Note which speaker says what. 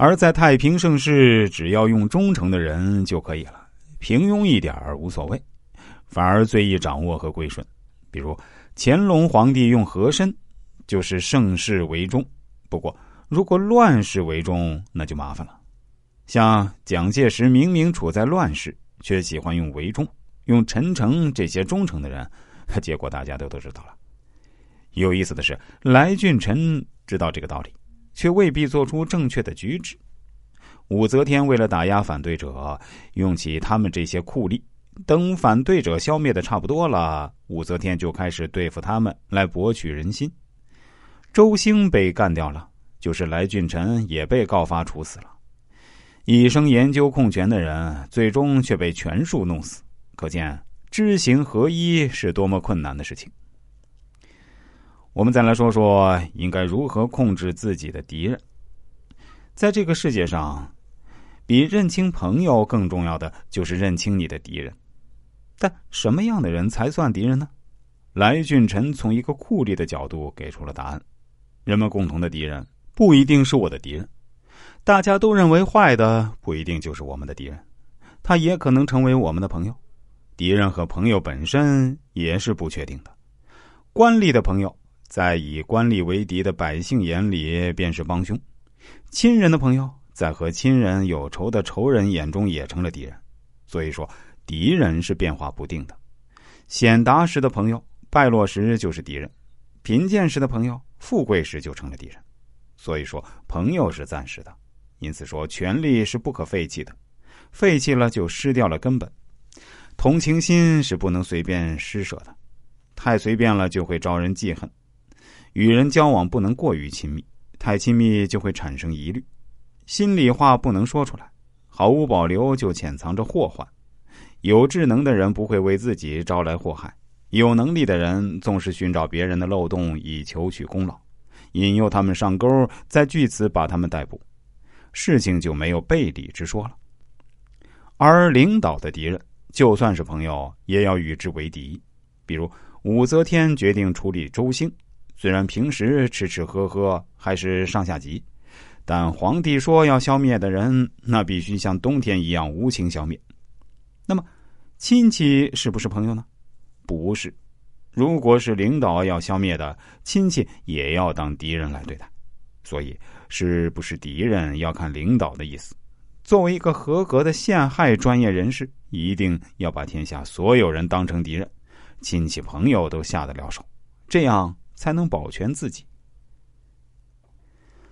Speaker 1: 而在太平盛世，只要用忠诚的人就可以了，平庸一点无所谓，反而最易掌握和归顺。比如乾隆皇帝用和珅，就是盛世为忠；不过如果乱世为忠，那就麻烦了。像蒋介石明明处在乱世，却喜欢用为忠、用陈诚这些忠诚的人，结果大家都都知道了。有意思的是，来俊臣知道这个道理。却未必做出正确的举止。武则天为了打压反对者，用起他们这些酷吏。等反对者消灭的差不多了，武则天就开始对付他们，来博取人心。周兴被干掉了，就是来俊臣也被告发处死了。一生研究控权的人，最终却被权术弄死。可见知行合一是多么困难的事情。我们再来说说应该如何控制自己的敌人。在这个世界上，比认清朋友更重要的就是认清你的敌人。但什么样的人才算敌人呢？来俊臣从一个酷吏的角度给出了答案：人们共同的敌人不一定是我的敌人，大家都认为坏的不一定就是我们的敌人，他也可能成为我们的朋友。敌人和朋友本身也是不确定的。官吏的朋友。在以官吏为敌的百姓眼里，便是帮凶；亲人的朋友，在和亲人有仇的仇人眼中，也成了敌人。所以说，敌人是变化不定的。显达时的朋友，败落时就是敌人；贫贱时的朋友，富贵时就成了敌人。所以说，朋友是暂时的。因此说，权力是不可废弃的，废弃了就失掉了根本。同情心是不能随便施舍的，太随便了就会招人记恨。与人交往不能过于亲密，太亲密就会产生疑虑。心里话不能说出来，毫无保留就潜藏着祸患。有智能的人不会为自己招来祸害，有能力的人总是寻找别人的漏洞以求取功劳，引诱他们上钩，再据此把他们逮捕，事情就没有背理之说了。而领导的敌人，就算是朋友，也要与之为敌。比如武则天决定处理周兴。虽然平时吃吃喝喝还是上下级，但皇帝说要消灭的人，那必须像冬天一样无情消灭。那么，亲戚是不是朋友呢？不是。如果是领导要消灭的，亲戚也要当敌人来对待。所以，是不是敌人要看领导的意思。作为一个合格的陷害专业人士，一定要把天下所有人当成敌人，亲戚朋友都下得了手，这样。才能保全自己。